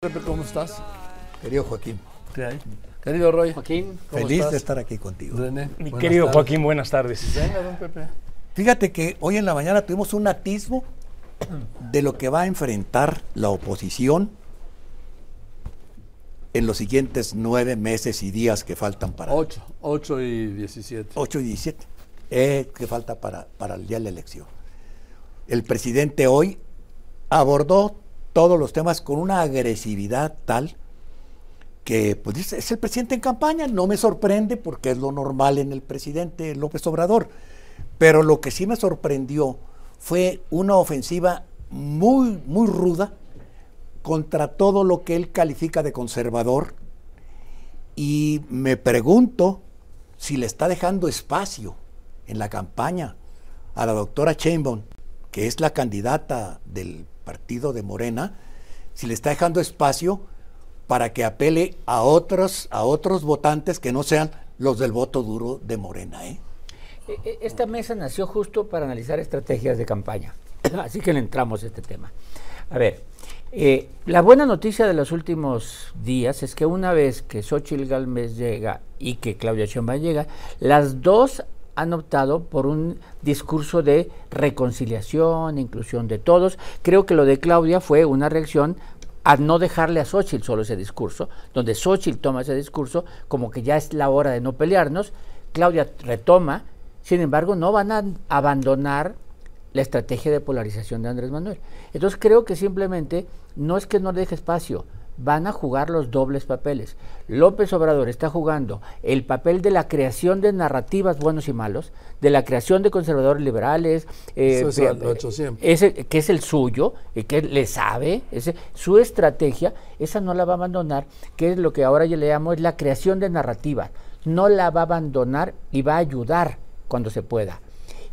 Pepe, ¿cómo estás? Querido Joaquín. ¿Qué hay? Querido Roy. Joaquín. ¿cómo Feliz estás? de estar aquí contigo. René. Mi querido tardes. Joaquín, buenas tardes. Venga, don Pepe. Fíjate que hoy en la mañana tuvimos un atisbo de lo que va a enfrentar la oposición en los siguientes nueve meses y días que faltan para 8, 8 y 17. 8 y 17, eh, que falta para, para el día de la elección. El presidente hoy abordó todos los temas con una agresividad tal que pues, es el presidente en campaña, no me sorprende porque es lo normal en el presidente López Obrador. Pero lo que sí me sorprendió fue una ofensiva muy, muy ruda contra todo lo que él califica de conservador y me pregunto si le está dejando espacio en la campaña a la doctora Sheinbaum, que es la candidata del partido de Morena, si le está dejando espacio para que apele a otros, a otros votantes que no sean los del voto duro de Morena. ¿eh? E- e- Esta mesa nació justo para analizar estrategias de campaña. Así que le entramos a este tema. A ver, eh, la buena noticia de los últimos días es que una vez que Xochitl Galvez llega y que Claudia Sheinbaum llega, las dos han optado por un discurso de reconciliación, inclusión de todos. Creo que lo de Claudia fue una reacción a no dejarle a Xochitl solo ese discurso, donde Xochitl toma ese discurso como que ya es la hora de no pelearnos, Claudia retoma, sin embargo no van a abandonar la estrategia de polarización de Andrés Manuel. Entonces creo que simplemente no es que no le deje espacio, van a jugar los dobles papeles. López Obrador está jugando el papel de la creación de narrativas buenos y malos, de la creación de conservadores liberales, eh, Eso eh, lo hecho siempre. ese, que es el suyo, y que le sabe, ese, su estrategia, esa no la va a abandonar, que es lo que ahora yo le llamo es la creación de narrativas. No la va a abandonar y va a ayudar cuando se pueda.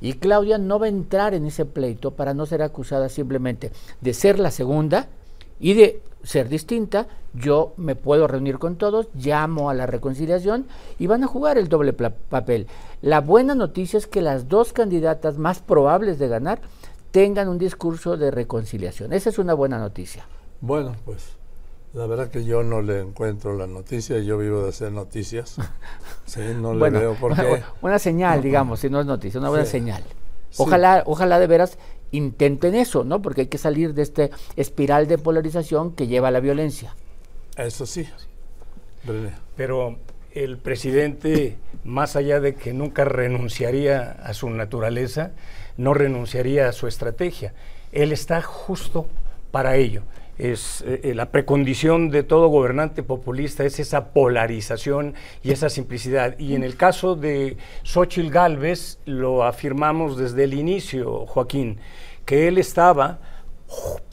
Y Claudia no va a entrar en ese pleito para no ser acusada simplemente de ser la segunda y de ser distinta. Yo me puedo reunir con todos, llamo a la reconciliación y van a jugar el doble papel. La buena noticia es que las dos candidatas más probables de ganar tengan un discurso de reconciliación. Esa es una buena noticia. Bueno, pues la verdad que yo no le encuentro la noticia, yo vivo de hacer noticias. Sí, no le bueno, veo por qué. una señal, digamos, si no es noticia, una buena Sí. señal. Sí. Ojalá, ojalá de veras intenten eso, ¿no? Porque hay que salir de este espiral de polarización que lleva a la violencia. Eso sí. Pero el presidente, más allá de que nunca renunciaría a su naturaleza, no renunciaría a su estrategia. Él está justo para ello. Es eh, eh, la precondición de todo gobernante populista es esa polarización y esa simplicidad. Y en el caso de Xochitl Galvez lo afirmamos desde el inicio, Joaquín, que él estaba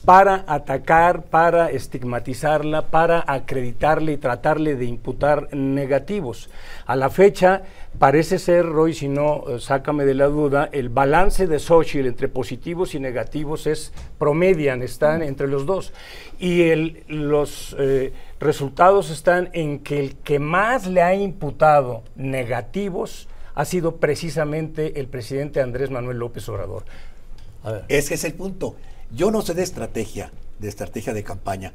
para atacar, para estigmatizarla, para acreditarle y tratarle de imputar negativos. A la fecha parece ser, Roy, si no, eh, sácame de la duda, el balance de Xochitl entre positivos y negativos es promedian, están entre los dos. Y el- los eh, resultados están en que el que más le ha imputado negativos ha sido precisamente el presidente Andrés Manuel López Obrador. Ese es el punto. Yo no sé de estrategia, de estrategia de campaña,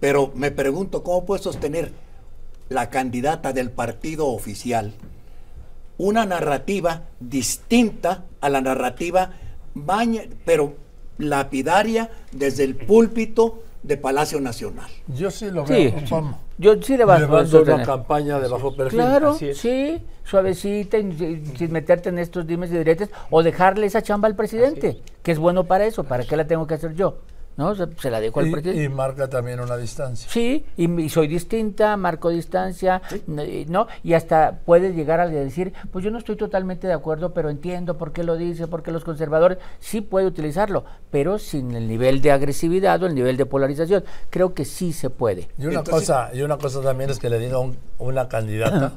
pero me pregunto cómo puede sostener la candidata del partido oficial una narrativa distinta a la narrativa, baña- pero lapidaria desde el púlpito de Palacio Nacional. Yo sí lo Sí, veo. Vamos. yo sí le vas a una campaña de bajo perfil. Claro, sí, suavecita, y- y- sin meterte en estos dimes y diretes, o dejarle esa chamba al presidente, que es bueno para eso, ¿para qué la tengo que hacer yo? ¿No? Se, se la dejo al Y, presidente. y marca también una distancia. Sí, y, y soy distinta, marco distancia, ¿no? Y hasta puede llegar a decir, pues yo no estoy totalmente de acuerdo, pero entiendo por qué lo dice, porque los conservadores sí puede utilizarlo, pero sin el nivel de agresividad o el nivel de polarización. Creo que sí se puede. Y una, Entonces- cosa, y una cosa también es que le diga un- una candidata,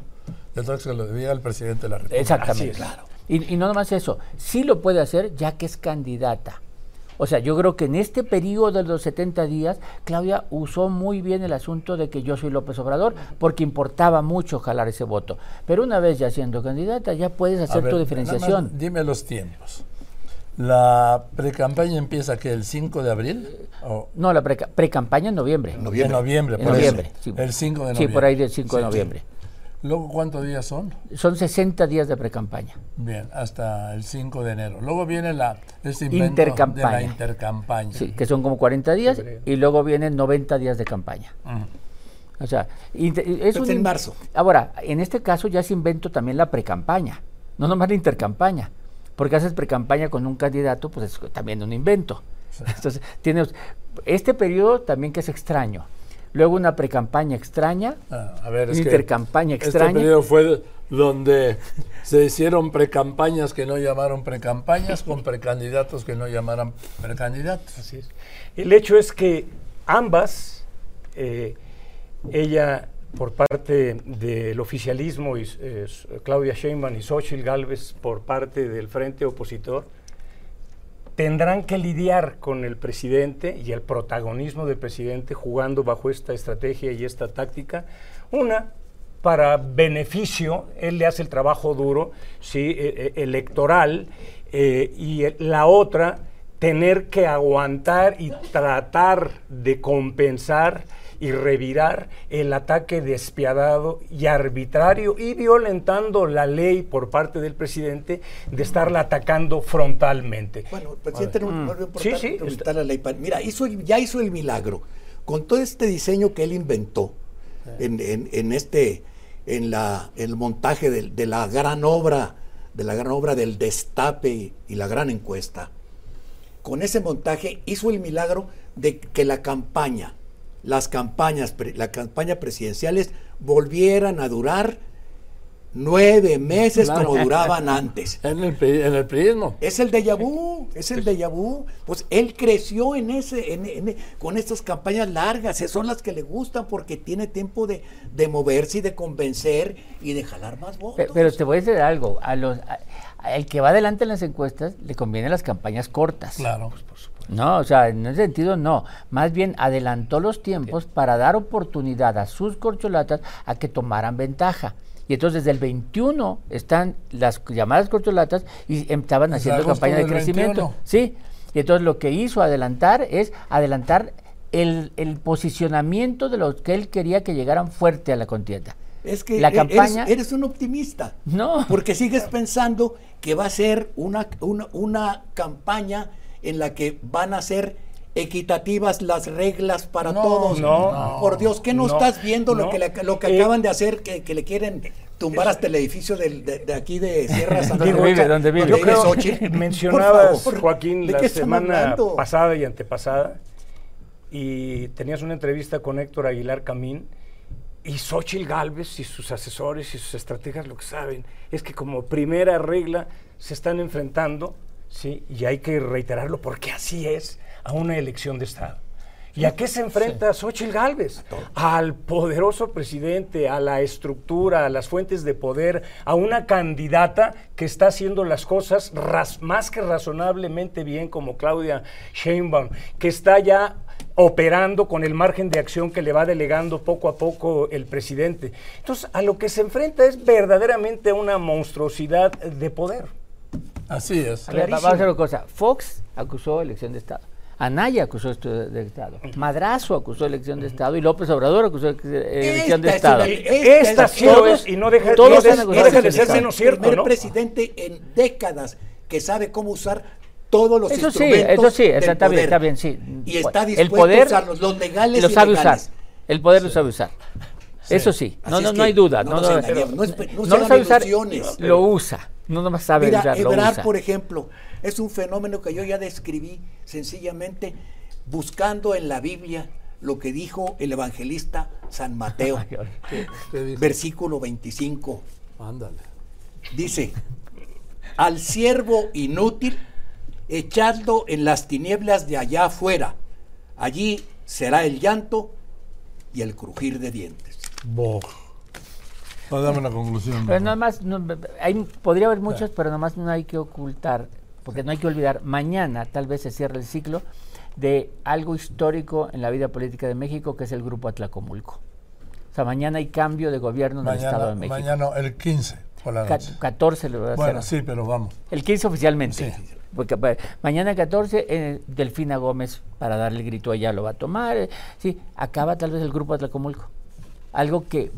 y otra es que lo diga el presidente de la República. Exactamente. Claro. Y, y no nomás eso, sí lo puede hacer ya que es candidata. O sea, yo creo que en este periodo de los 70 días, Claudia usó muy bien el asunto de que yo soy López Obrador, porque importaba mucho jalar ese voto. Pero una vez ya siendo candidata, ya puedes hacer ver, tu diferenciación. más dime los tiempos. ¿La pre-campaña empieza que el 5 de abril? ¿O No, la pre- pre-campaña en noviembre. en noviembre? En por noviembre, sí. El 5 de Sí, noviembre. por ahí del 5 de Sí, sí. Luego, ¿cuántos días son? Son 60 días de pre-campaña. Bien, hasta el 5 de enero. Luego viene la este invento Intercampaña. de la intercampaña. Sí, que son como 40 días y luego vienen 90 días de campaña. O sea, inter- es un en in- marzo. Ahora, en este caso ya se inventó también la precampaña, no nomás la intercampaña, porque haces precampaña con un candidato, pues es también un invento. Entonces, tienes este periodo también que es extraño. Luego una precampaña extraña, Ah, a ver, es una que intercampaña Este extraña. periodo fue donde se hicieron precampañas que no llamaron precampañas con precandidatos que no llamaran precandidatos. Así es. El hecho es que ambas, eh, ella por parte del oficialismo, y, eh, Claudia Sheinbaum y Xochitl Gálvez por parte del frente opositor, tendrán que lidiar con el presidente y el protagonismo del presidente jugando bajo esta estrategia y esta táctica. Una, para beneficio, él le hace el trabajo duro, sí, eh, eh, electoral, eh, y la otra, tener que aguantar y tratar de compensar y revirar el ataque despiadado y arbitrario y violentando la ley por parte del presidente de estarla atacando frontalmente. Bueno, el presidente no, no importa Sí, sí, está- la ley. Mira, hizo, ya hizo el milagro. Con todo este diseño que él inventó en, en- en este, en la, el montaje de, la gran obra, de la gran obra del destape y la gran encuesta. Con ese montaje hizo el milagro de que la campaña, las campañas, pre- la campaña presidenciales volvieran a durar nueve meses Claro. como duraban antes. En el, en el. Es el déjà vu, es el déjà vu. Pues él creció en ese, en- en- con estas campañas largas, esas son las que le gustan porque tiene tiempo de, de moverse y de convencer y de jalar más votos. Pe- Pero te voy a decir algo, a los, a- a el que va adelante en las encuestas le convienen las campañas cortas. Claro. No, o sea, en ese sentido no. Más bien adelantó los tiempos para dar oportunidad a sus corcholatas a que tomaran ventaja. Y entonces desde el 21 están las llamadas corcholatas y estaban Desde haciendo campaña de crecimiento. 21. Sí. Y entonces lo que hizo adelantar es adelantar el, el posicionamiento de los que él quería que llegaran fuerte a la contienda. es que la e- eres- campaña- eres, un optimista. No. Porque sigues pensando que va a ser una, una, una campaña en la que van a ser equitativas las reglas para No, todos. no, Por Dios, ¿qué no, no, estás viendo lo que, le- lo que Eh, acaban de hacer, que, que le quieren tumbar hasta el edificio del- de, de aquí de Sierra Santa ¿Dónde Rosa, vive? ¿Dónde vive? donde Yo creo Xochitl? mencionabas, favor, Joaquín, ¿de la semana hablando? pasada y antepasada, y tenías una entrevista con Héctor Aguilar Camín, y Xochitl Galvez y sus asesores y sus estrategas lo que saben es que como primera regla se están enfrentando, ¿sí? y hay que reiterarlo porque así es, a una elección de Estado. ¿Y a qué se enfrenta Xochitl Gálvez? Al poderoso presidente, a la estructura, a las fuentes de poder, a una candidata que está haciendo las cosas ras- más que razonablemente bien, como Claudia Sheinbaum, que está ya operando con el margen de acción que le va delegando poco a poco el presidente. Entonces, a lo que se enfrenta es verdaderamente una monstruosidad de poder. Así es. A ver, vamos a hacer una cosa. Fox acusó elección de Estado. Anaya acusó esto de, de Estado. Madrazo acusó elección de Estado. Y López Obrador acusó elección de Esta es Estado. una- Esta esta sí lo todos- y no deja, no no deja de ser menos el cierto, primer ¿no? presidente en décadas que sabe cómo usar todos los Eso sí, instrumentos eso sí, del eso está bien, poder. está bien, sí. Y está El dispuesto poder a usarlos, los legales lo y sabe usar. El poder lo sabe usar. Eso sí, no, Así no, es no hay duda. no No, no, no no no se lo sabe usar, lo usa. No nomás sabe Mira, usar, lo Ebrard, usa. por ejemplo, es un fenómeno que yo ya describí sencillamente buscando en la Biblia lo que dijo el evangelista San Mateo, versículo 25. Ándale. Dice, al siervo inútil, echadlo en las tinieblas de allá afuera. Allí será el llanto y el crujir de dientes. Bo. No, dame una conclusión. Pero nada más, no, hay, podría haber muchos, pero nada más no hay que ocultar, porque no hay que olvidar, mañana tal vez se cierre el ciclo de algo histórico en la vida política de México, que es el Grupo Atlacomulco. O sea, mañana hay cambio de gobierno en el Estado de México. mañana el 15 por la noche. 14 le voy a Bueno, hacer. sí, pero vamos. El 15 oficialmente. Sí. porque pa- mañana 14, eh, Delfina Gómez, para darle el grito, ella lo va a tomar. eh, sí, acaba tal vez el grupo Atlacomulco. Algo que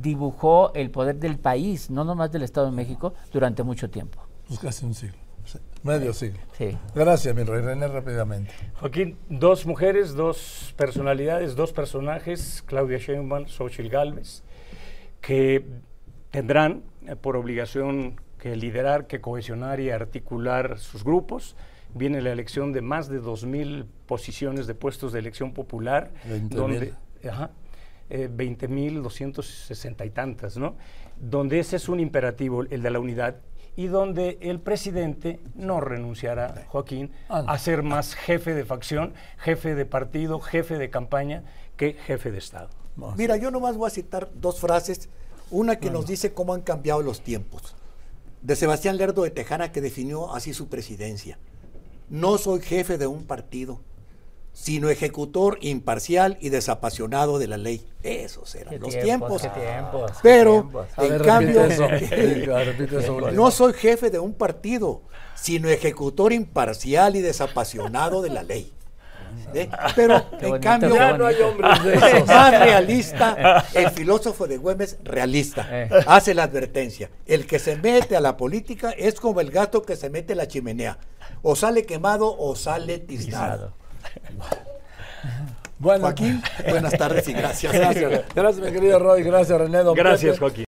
dibujó el poder del país, no nomás del Estado de México, durante mucho tiempo. Pues casi un siglo. Medio siglo. Sí. Gracias, mi rey. René, rápidamente. Joaquín, dos mujeres, dos personalidades, dos personajes, Claudia Sheinbaum, Xochitl Gálvez, que tendrán eh, por obligación que liderar, que cohesionar y articular sus grupos. Viene la elección de más de 2.000 posiciones de puestos de elección popular, 20,000. donde, ajá, eh, 20.260 y tantas, ¿no? Donde ese es un imperativo, el de la unidad, y donde el presidente no renunciará, Joaquín, Ah, a ser más jefe de facción, jefe de partido, jefe de campaña que jefe de Estado. Mira, yo nomás voy a citar dos frases. Una que nos dice cómo han cambiado los tiempos. De Sebastián Lerdo de Tejana, que definió así su presidencia. No soy jefe de un partido, sino ejecutor imparcial y desapasionado de la ley. Esos eran Qué los tiempos, tiempos. qué tiempos, qué Pero, tiempos. En ver, cambio, eso. no soy jefe de un partido, sino ejecutor imparcial y desapasionado de la ley. ¿Eh? Pero, Qué en bonito, cambio, qué Ya no hay hombres de esos. más realista, el filósofo de Güemes, realista, Eh. hace la advertencia. El que se mete a la política es como el gato que se mete a la chimenea. O sale quemado o sale tiznado. Bueno, Joaquín, buenas tardes y gracias. Gracias, gracias, mi querido Roy. Gracias, René. Don Gracias, Pepe. Joaquín.